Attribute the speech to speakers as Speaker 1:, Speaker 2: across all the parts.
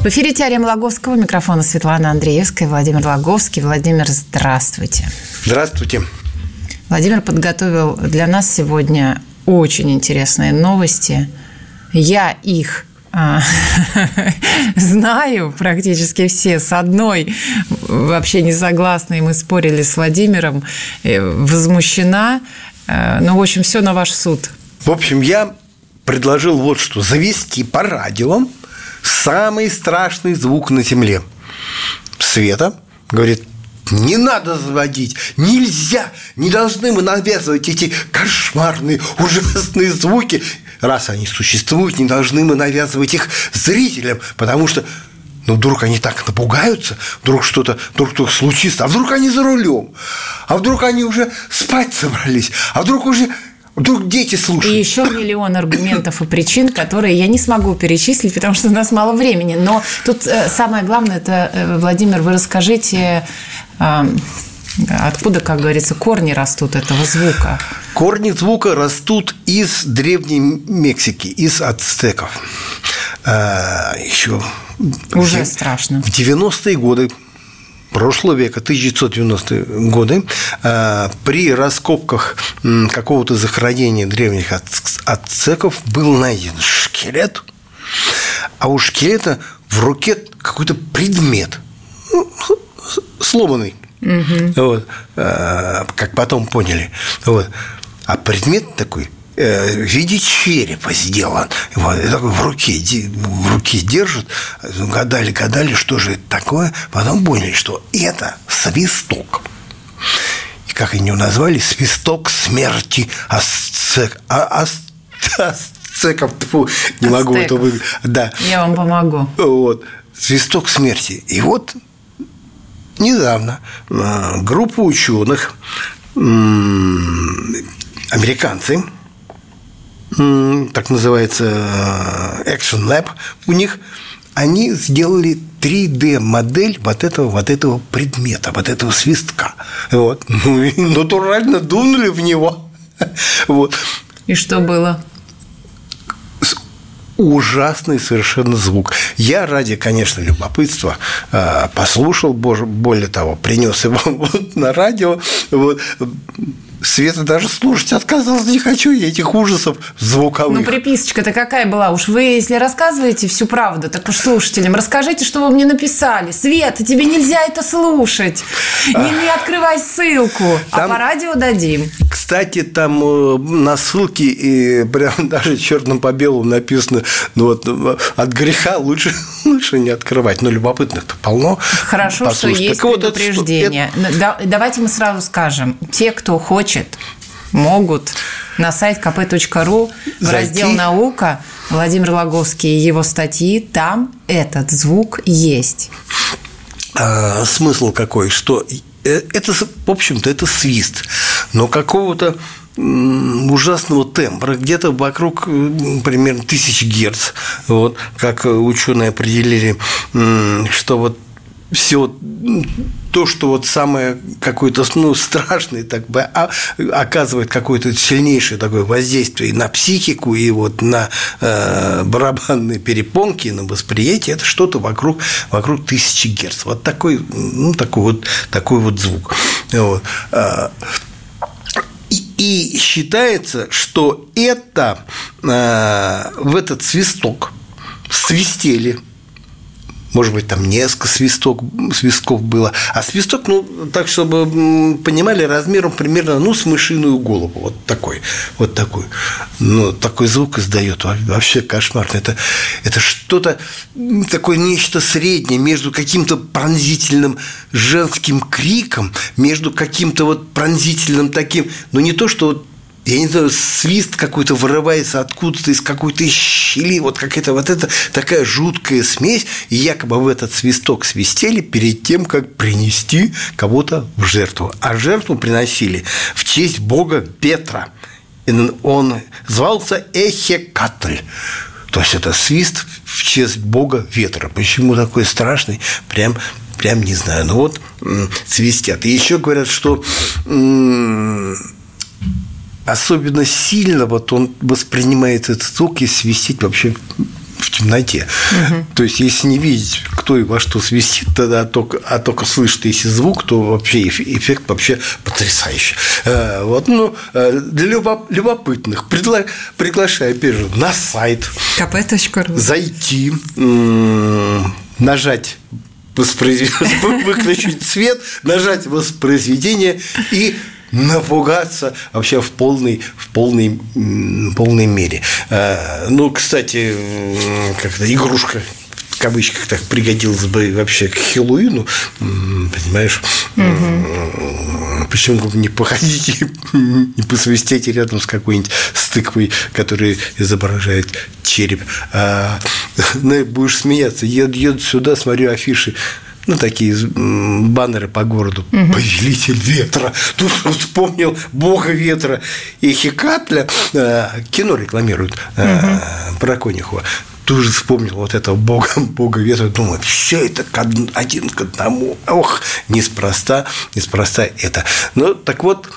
Speaker 1: В эфире «Теорема Логовского». Микрофона Светлана Андреевская, Владимир Логовский. Владимир, здравствуйте.
Speaker 2: Здравствуйте.
Speaker 1: Владимир подготовил для нас сегодня очень интересные новости. Я их а, знаю практически все. С одной вообще не согласна, и мы спорили с Владимиром, э, возмущена. Э, ну, в общем, все на ваш суд.
Speaker 2: В общем, я предложил вот что. Завести по радио самый страшный звук на Земле. Света говорит, не надо заводить, нельзя, не должны мы навязывать эти кошмарные, ужасные звуки. Раз они существуют, не должны мы навязывать их зрителям, потому что ну, вдруг они так напугаются, вдруг что-то вдруг что случится, а вдруг они за рулем, а вдруг они уже спать собрались, а вдруг уже Вдруг дети слушают.
Speaker 1: И еще миллион аргументов и причин, которые я не смогу перечислить, потому что у нас мало времени. Но тут э, самое главное, это, э, Владимир, вы расскажите, э, откуда, как говорится, корни растут этого звука.
Speaker 2: Корни звука растут из Древней Мексики, из ацтеков. Еще
Speaker 1: Уже страшно.
Speaker 2: В 90-е годы прошлого века, 1990-е годы, э, при раскопках какого-то захоронения древних ацеков был найден шкелет, а у шкелета в руке какой-то предмет, ну, сломанный. Угу. Вот, э, как потом поняли. Вот. А предмет такой – в виде черепа сделан. Вот, и такой в руке, в руке держит. Гадали, гадали, что же это такое. Потом поняли, что это свисток. И как они его назвали? Свисток смерти асцек, а, ас, асцеков. Фу, не могу это вы...
Speaker 1: Да. Я вам помогу.
Speaker 2: Вот. Свисток смерти. И вот недавно э, группа ученых, американцы, так называется э, Action Lab у них, они сделали 3D-модель вот этого, вот этого предмета, вот этого свистка. Вот. Ну, и натурально дунули в него. Вот.
Speaker 1: И что было?
Speaker 2: ужасный совершенно звук. Я ради, конечно, любопытства э, послушал, более того, принес его вот на радио. Вот. Света даже слушать отказалась, не хочу я этих ужасов звуковых.
Speaker 1: Ну, приписочка-то какая была? Уж вы, если рассказываете всю правду, так уж слушателям расскажите, что вы мне написали. Света, тебе нельзя это слушать. Не, не открывай ссылку, а там, а по радио дадим.
Speaker 2: Кстати, там э, на ссылке и прям даже черным по белому написано, ну вот от греха лучше, лучше не открывать. Но любопытных-то полно.
Speaker 1: Хорошо, Послушать. что есть так предупреждение. Вот это... Давайте мы сразу скажем. Те, кто хочет хочет, могут на сайт kp.ru в раздел «Наука» Владимир Логовский и его статьи, там этот звук есть.
Speaker 2: А, смысл какой, что э, это, в общем-то, это свист, но какого-то ужасного тембра, где-то вокруг примерно тысячи герц, вот, как ученые определили, что вот все то, что вот самое какое-то ну, страшное, так бы, а, оказывает какое-то сильнейшее такое воздействие на психику и вот на э, барабанные перепонки, на восприятие, это что-то вокруг, вокруг тысячи герц. Вот такой, ну, такой вот, такой вот звук. Вот. А, и, и считается, что это э, в этот свисток свистели может быть, там несколько свисток, свистков было. А свисток, ну, так, чтобы понимали, размером примерно, ну, с мышиную голову. Вот такой. Вот такой. Ну, такой звук издает. Вообще кошмарно. Это, это что-то такое нечто среднее между каким-то пронзительным женским криком, между каким-то вот пронзительным таким, ну, не то, что вот я не знаю, свист какой-то вырывается откуда-то из какой-то щели, вот какая-то вот эта такая жуткая смесь, и якобы в этот свисток свистели перед тем, как принести кого-то в жертву. А жертву приносили в честь бога Петра. Он звался Эхекатль. То есть это свист в честь бога ветра. Почему такой страшный? Прям прям не знаю. Ну вот свистят. И еще говорят, что особенно сильно вот он воспринимает этот звук и свистит вообще в темноте. Угу. То есть, если не видеть, кто и во что свистит, тогда только, а только слышит если звук, то вообще эффект вообще потрясающий. Э, вот, ну, э, для любопытных пригла... приглашаю, опять же, на сайт.
Speaker 1: kp.ru
Speaker 2: Зайти, нажать воспроизведение, выключить свет, нажать воспроизведение и напугаться вообще в полной, в полной, полной мере. А, ну, кстати, как-то игрушка в кавычках так пригодилась бы вообще к Хэллоуину, понимаешь? Угу. Почему бы не походить не посвистеть рядом с какой-нибудь стыквой, которая изображает череп. А, ну, будешь смеяться. Еду, еду сюда, смотрю афиши ну, такие баннеры по городу. Угу. Повелитель ветра. Тут вспомнил Бога ветра и Хикатля. Э, кино рекламируют угу. про конюхова тут же вспомнил вот этого бога, бога ветра, думаю, все это один к одному. Ох, неспроста, неспроста это. Ну, так вот,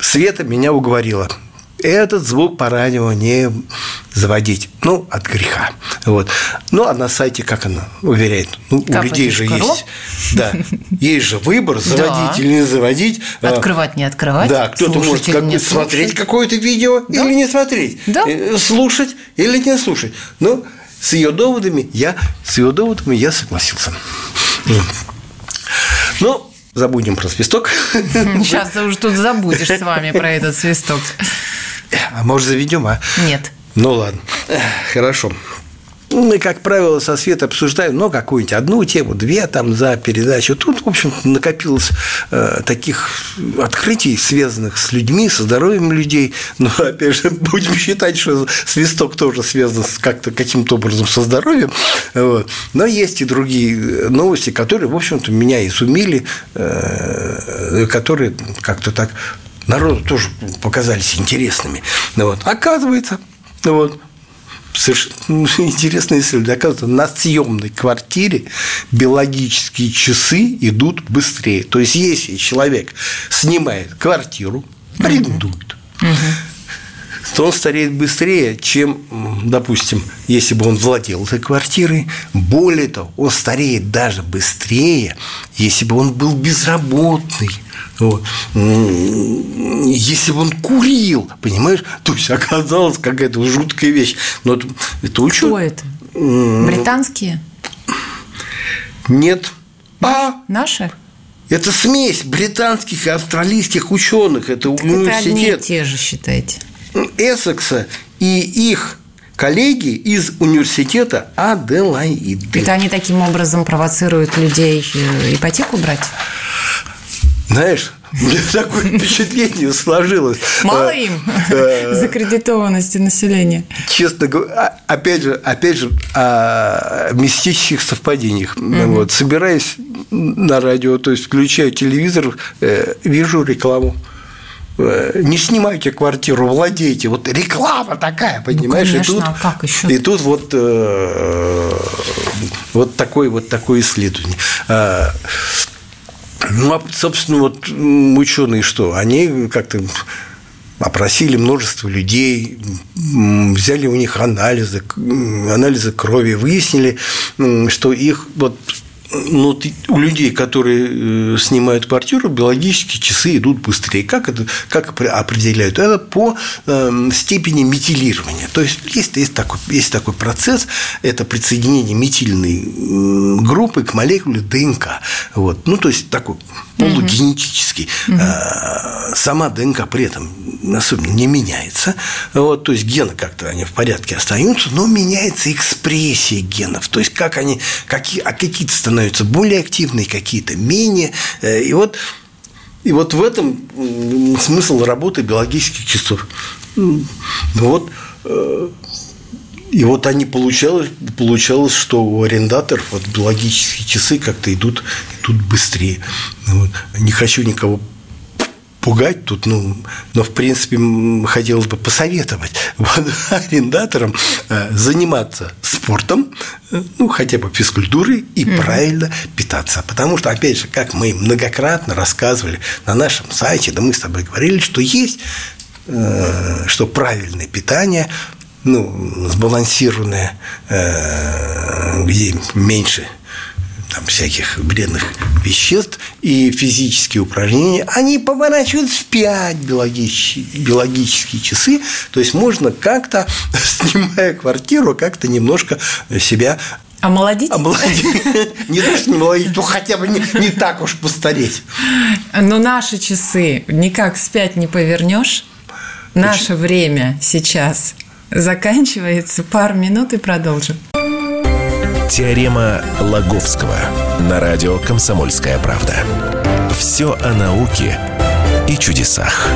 Speaker 2: Света меня уговорила этот звук по радио не заводить. Ну, от греха. Вот. Ну, а на сайте, как она уверяет, ну, у людей же есть. Да, есть же выбор, заводить или не заводить.
Speaker 1: А, открывать, не открывать.
Speaker 2: Да, кто-то может как, смотреть какое-то видео да? или не смотреть. Да? Э, слушать или не слушать. Ну, с ее доводами я, с ее доводами я согласился. Ну, забудем про свисток.
Speaker 1: Сейчас ты уже тут забудешь с вами про этот свисток.
Speaker 2: А может, заведем, а?
Speaker 1: Нет.
Speaker 2: Ну ладно. Хорошо. Мы, как правило, со Светой обсуждаем, ну, какую-нибудь одну тему, две там за передачу. Тут, в общем накопилось э, таких открытий, связанных с людьми, со здоровьем людей. Но, опять же, будем считать, что свисток тоже связан с как-то каким-то образом со здоровьем. Вот. Но есть и другие новости, которые, в общем-то, меня изумили, э, которые как-то так народу тоже показались интересными. Ну, вот. Оказывается, ну, вот, совершенно интересное исследование. Оказывается, на съемной квартире биологические часы идут быстрее. То есть, если человек снимает квартиру, арендует, то он стареет быстрее, чем, допустим, если бы он владел этой квартирой. Более того, он стареет даже быстрее, если бы он был безработный, вот. Если бы он курил, понимаешь, то есть оказалась какая-то жуткая вещь. Но это, это учет.
Speaker 1: Что это? Британские?
Speaker 2: Нет. А?
Speaker 1: Наши?
Speaker 2: Это смесь британских и австралийских ученых. Это так университет. Это одни и
Speaker 1: те же, считайте.
Speaker 2: Эссекса и их коллеги из университета Аделаиды.
Speaker 1: Это они таким образом провоцируют людей э, ипотеку брать?
Speaker 2: Знаешь, мне такое впечатление сложилось.
Speaker 1: Мало э, им э, закредитованности населения.
Speaker 2: Честно говоря, а, опять же, опять же, о мистических совпадениях. Угу. Вот, собираясь на радио, то есть включаю телевизор, э, вижу рекламу не снимайте квартиру, владейте. Вот реклама такая, ну, понимаешь?
Speaker 1: Ну, конечно,
Speaker 2: и тут,
Speaker 1: а как еще?
Speaker 2: И тут вот, вот, такое, вот такое исследование. Ну, а, собственно, вот ученые что? Они как-то опросили множество людей, взяли у них анализы, анализы крови, выяснили, что их вот ну, у людей, которые э, снимают квартиру, биологические часы идут быстрее. Как это как определяют? Это по э, степени метилирования. То есть есть, есть, такой, есть такой процесс, это присоединение метильной группы к молекуле ДНК. Вот. Ну, то есть такой полугенетический. Угу. Сама ДНК при этом особенно не меняется. Вот, то есть гены как-то они в порядке остаются, но меняется экспрессия генов. То есть как они, какие, а какие-то становятся более активные, какие-то менее. Э, и вот И вот в этом смысл работы биологических часов. Вот э, и вот они получалось, получалось, что у арендаторов вот биологические часы как-то идут, идут быстрее. Вот. Не хочу никого пугать тут, ну, но в принципе хотелось бы посоветовать арендаторам э, заниматься спортом, э, ну, хотя бы физкультурой и mm-hmm. правильно питаться. Потому что, опять же, как мы многократно рассказывали на нашем сайте, да мы с тобой говорили, что есть э, что правильное питание, ну, сбалансированное, где меньше там, всяких вредных веществ и физические упражнения, они поворачивают вспять биологические, биологические часы. То есть можно как-то, снимая квартиру, как-то немножко себя
Speaker 1: Омолодить?
Speaker 2: Омолодить. Не то, что не молодить, но хотя бы не, не так уж постареть.
Speaker 1: Но наши часы никак вспять не повернешь. Наше время сейчас заканчивается. Пару минут и продолжим.
Speaker 3: Теорема Лаговского на радио «Комсомольская правда». Все о науке и чудесах.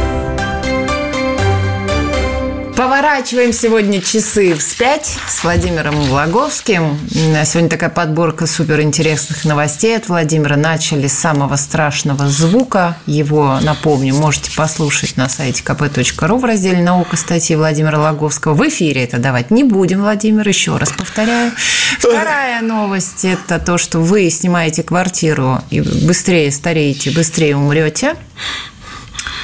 Speaker 1: Поворачиваем сегодня часы вспять с Владимиром Лаговским. Сегодня такая подборка суперинтересных новостей от Владимира. Начали с самого страшного звука. Его, напомню, можете послушать на сайте kp.ru в разделе «Наука» статьи Владимира Лаговского. В эфире это давать не будем, Владимир, еще раз повторяю. Вторая новость – это то, что вы снимаете квартиру и быстрее стареете, быстрее умрете.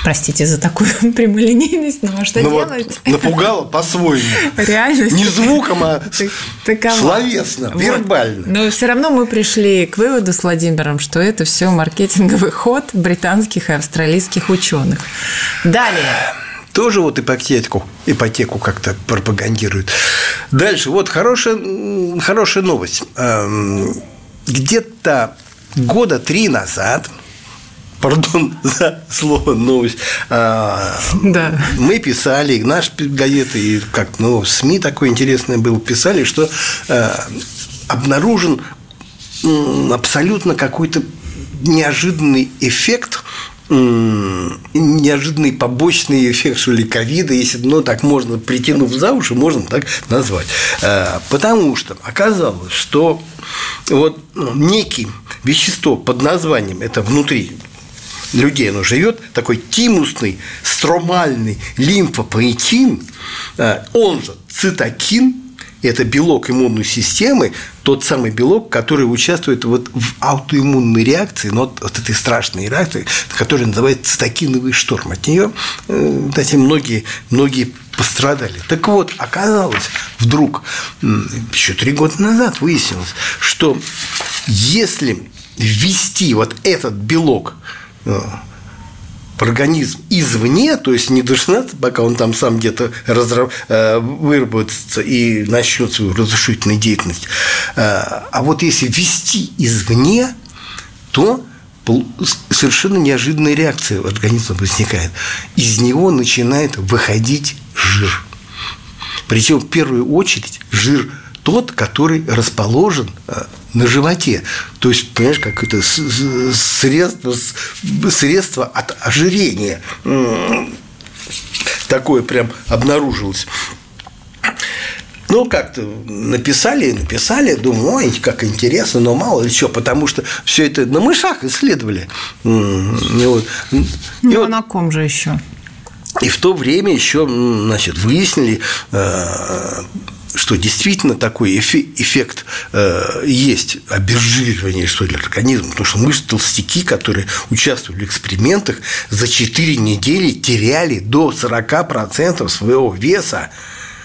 Speaker 1: Простите за такую прямолинейность, но что ну делать?
Speaker 2: Вот, напугала по-своему.
Speaker 1: Реально.
Speaker 2: Не звуком, а Такова. словесно, вот. вербально.
Speaker 1: Но все равно мы пришли к выводу с Владимиром, что это все маркетинговый ход британских и австралийских ученых. Далее
Speaker 2: тоже вот ипотеку, ипотеку как-то пропагандируют. Дальше, вот хорошая, хорошая новость. Эм, где-то года три назад – пардон за слово новость. А, да. Мы писали, наш газета и как ну, СМИ такое интересное было, писали, что а, обнаружен абсолютно какой-то неожиданный эффект неожиданный побочный эффект, что ли, ковида, если, ну, так можно, притянув за уши, можно так назвать. А, потому что оказалось, что вот ну, некий вещество под названием, это внутри людей оно живет, такой тимусный, стромальный лимфопоэтин, а, он же цитокин, это белок иммунной системы, тот самый белок, который участвует вот в аутоиммунной реакции, но вот, вот этой страшной реакции, которая называется цитокиновый шторм. От нее, кстати, многие, многие пострадали. Так вот, оказалось вдруг, еще три года назад выяснилось, что если ввести вот этот белок Э, организм извне, то есть не дожидаться, пока он там сам где-то разраб... Э, выработается и начнет свою разрушительную деятельность. Э, а вот если ввести извне, то совершенно неожиданная реакция в организме возникает. Из него начинает выходить жир. Причем в первую очередь жир тот, который расположен на животе. То есть, понимаешь, как это средство, средство от ожирения. Такое прям обнаружилось. Ну, как-то написали, написали, думаю, ой, как интересно, но мало ли что, потому что все это на мышах исследовали. И вот,
Speaker 1: и ну, вот, на ком же еще?
Speaker 2: И в то время еще, значит, выяснили э, что действительно такой эффект э, есть обезжиривание что ли организма, потому что мышцы толстяки, которые участвовали в экспериментах, за 4 недели теряли до 40% своего веса.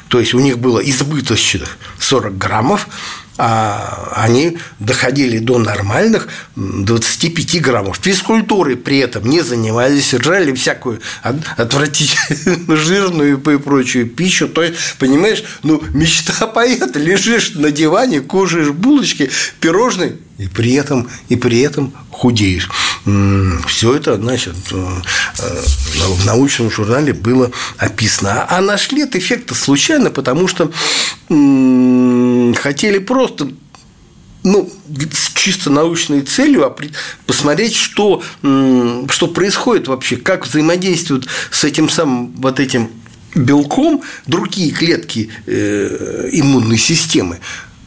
Speaker 2: То есть у них было избыточных 40 граммов, а они доходили до нормальных 25 граммов. Физкультурой при этом не занимались, жрали всякую отвратительную жирную и прочую пищу. То есть, понимаешь, ну, мечта поэта, лежишь на диване, кушаешь булочки, пирожные, и при этом, и при этом худеешь. Все это, значит, э, э, в научном журнале было описано. А нашли этот эффект случайно, потому что хотели просто ну, с чисто научной целью посмотреть, что, что происходит вообще, как взаимодействуют с этим самым вот этим белком другие клетки э, иммунной системы.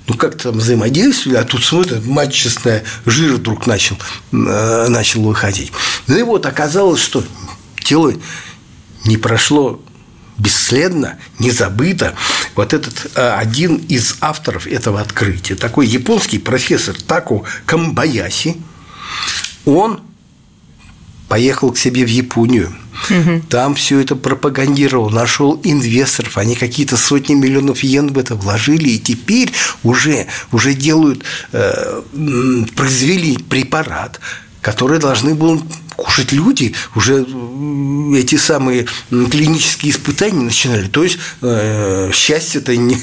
Speaker 2: Ну, как там взаимодействовали, а тут смотрят, матчастная жир вдруг начал, э, начал выходить. Ну и вот оказалось, что тело не прошло бесследно, не забыто. Вот этот э, один из авторов этого открытия, такой японский профессор Таку Камбаяси, он поехал к себе в Японию. Угу. Там все это пропагандировал, нашел инвесторов, они какие-то сотни миллионов йен в это вложили, и теперь уже, уже делают, э, произвели препарат, который должны были кушать люди, уже эти самые клинические испытания начинали. То есть э, счастье-то не,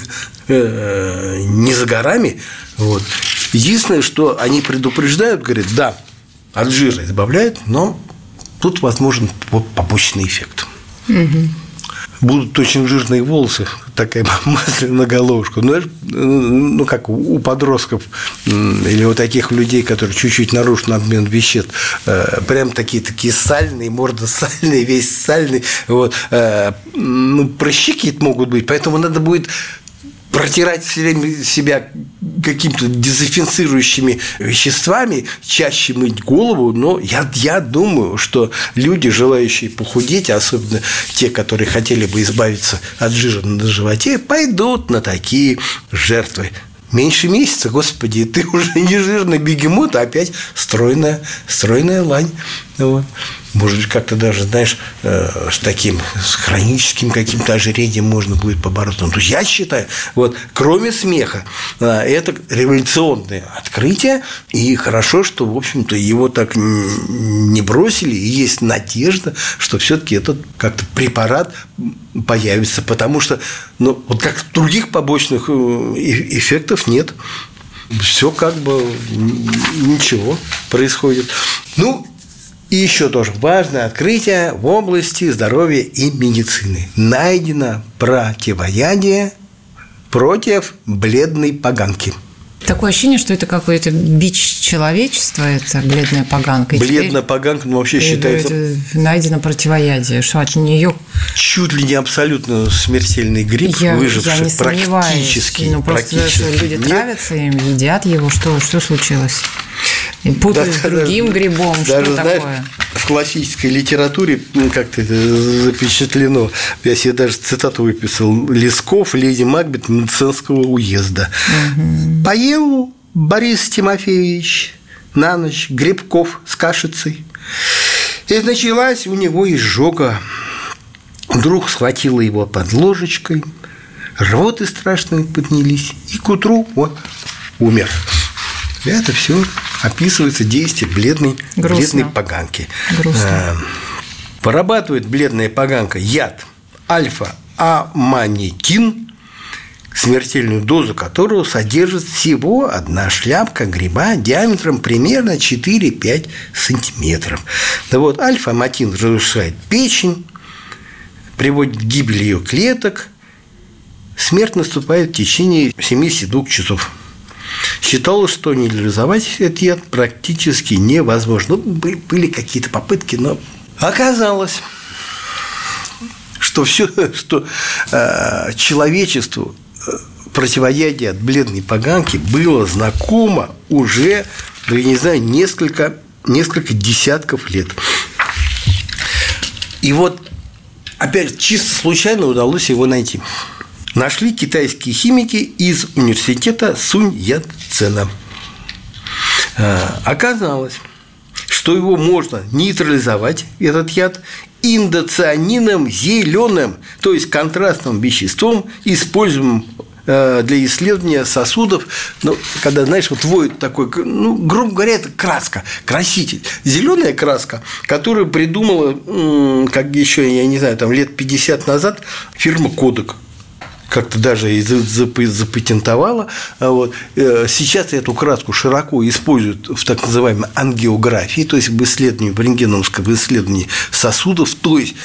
Speaker 2: э, не за горами. Вот. Единственное, что они предупреждают, говорят, да, от жира избавляют, но тут возможен побочный эффект. Угу будут очень жирные волосы, такая масляная головушка. Ну, ну, как у подростков или у таких людей, которые чуть-чуть нарушен обмен веществ, э, прям такие такие сальные, морда сальная, весь сальный. Вот. Э, ну, прыщи какие-то могут быть, поэтому надо будет протирать все время себя какими-то дезинфицирующими веществами, чаще мыть голову, но я, я думаю, что люди, желающие похудеть, особенно те, которые хотели бы избавиться от жира на животе, пойдут на такие жертвы. Меньше месяца, господи, ты уже не жирный бегемот, а опять стройная, стройная лань. Вот. Может быть, как-то даже, знаешь, э, с таким с хроническим каким-то ожирением можно будет побороться. Ну, я считаю, вот, кроме смеха, э, это революционное открытие, и хорошо, что, в общем-то, его так не бросили, и есть надежда, что все-таки этот как-то препарат появится, потому что, ну, вот как других побочных э, эффектов нет все как бы ничего происходит. Ну, и еще тоже важное открытие в области здоровья и медицины. Найдено противоядие против бледной поганки.
Speaker 1: Такое ощущение, что это какой-то бич человечества, это бледная поганка.
Speaker 2: И бледная поганка, ну, вообще считается...
Speaker 1: Найдено противоядие, что от нее...
Speaker 2: Чуть ли не абсолютно смертельный грипп, я, выживший я не практически.
Speaker 1: Ну, просто практически люди нет. травятся им, едят его. Что, что случилось? И путают да, с другим даже, грибом. Даже, что знаешь, такое?
Speaker 2: В классической литературе ну, как-то запечатлено. Я себе даже цитату выписал. Лесков, леди Макбет медицинского уезда. Угу. Поел Борис Тимофеевич на ночь грибков с кашицей. И началась у него изжога. Вдруг схватила его под ложечкой, рвоты страшные поднялись, и к утру вот умер. Это все описывается действие бледной, бледной поганки. Грустно. Э, Порабатывает бледная поганка яд альфа-аманитин, смертельную дозу которого содержит всего одна шляпка гриба диаметром примерно 4-5 сантиметров. Да вот альфа-аматин разрушает печень, приводит к гибели ее клеток, смерть наступает в течение 72 часов. Считалось, что нейтрализовать этот яд практически невозможно. Ну, были какие-то попытки, но оказалось, что все, что э, человечеству э, противоядие от бледной поганки было знакомо уже, ну, я не знаю, несколько, несколько десятков лет. И вот, опять, чисто случайно удалось его найти нашли китайские химики из университета Сунь Яцена. А, оказалось, что его можно нейтрализовать, этот яд, индоцианином зеленым, то есть контрастным веществом, используемым э, для исследования сосудов, ну, когда, знаешь, вот воет такой, ну, грубо говоря, это краска, краситель. Зеленая краска, которую придумала, как еще, я не знаю, там лет 50 назад фирма Кодек как-то даже и запатентовала. А вот. Э, сейчас эту краску широко используют в так называемой ангиографии, то есть в исследовании, в рентгеновском исследовании сосудов, то есть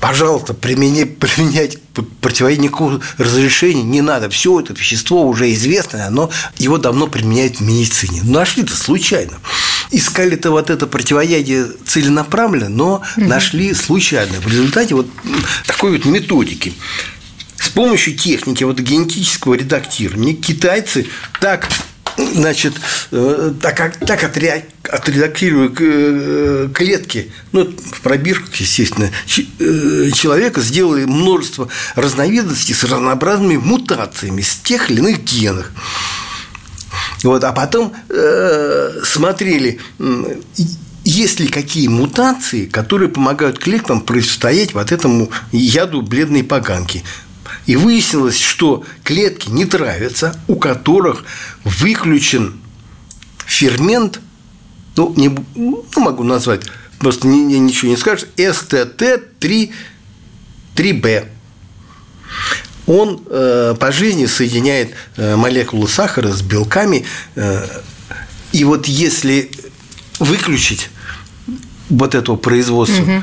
Speaker 2: пожалуйста, применять, применять противоядие никакого разрешения не надо. Все это вещество уже известное, оно, его давно применяют в медицине. Нашли это случайно. Искали-то вот это противоядие целенаправленно, но угу. нашли случайно. В результате вот такой вот методики. Помощью техники вот генетического редактирования китайцы так значит, э, так, как, так отредактируя э, клетки, ну, в пробирках, естественно, э, человека сделали множество разновидностей с разнообразными мутациями с тех или иных генов. Вот, а потом э, смотрели, есть ли какие мутации, которые помогают клеткам противостоять вот этому яду бледной поганки. И выяснилось, что клетки не травятся, у которых выключен фермент, ну, не ну, могу назвать, просто ни, ни, ничего не скажешь, СТТ-3, 3Б. Он э, по жизни соединяет э, молекулы сахара с белками. Э, и вот если выключить вот этого производства, угу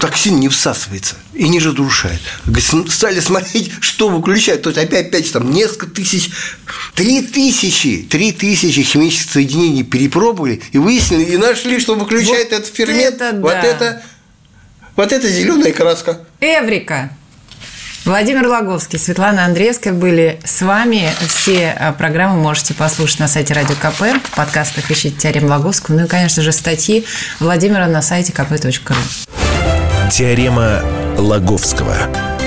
Speaker 2: токсин не всасывается и не разрушает. Стали смотреть, что выключает. То есть опять, опять там несколько тысяч, три тысячи, три тысячи химических соединений перепробовали и выяснили, и нашли, что выключает вот этот фермент. Это да. Вот это вот это зеленая краска.
Speaker 1: Эврика. Владимир Логовский, Светлана Андреевская были с вами. Все а, программы можете послушать на сайте Радио КП, в подкастах ищите Теорем Логовского, ну и, конечно же, статьи Владимира на сайте kp.ru.
Speaker 3: Теорема Лаговского.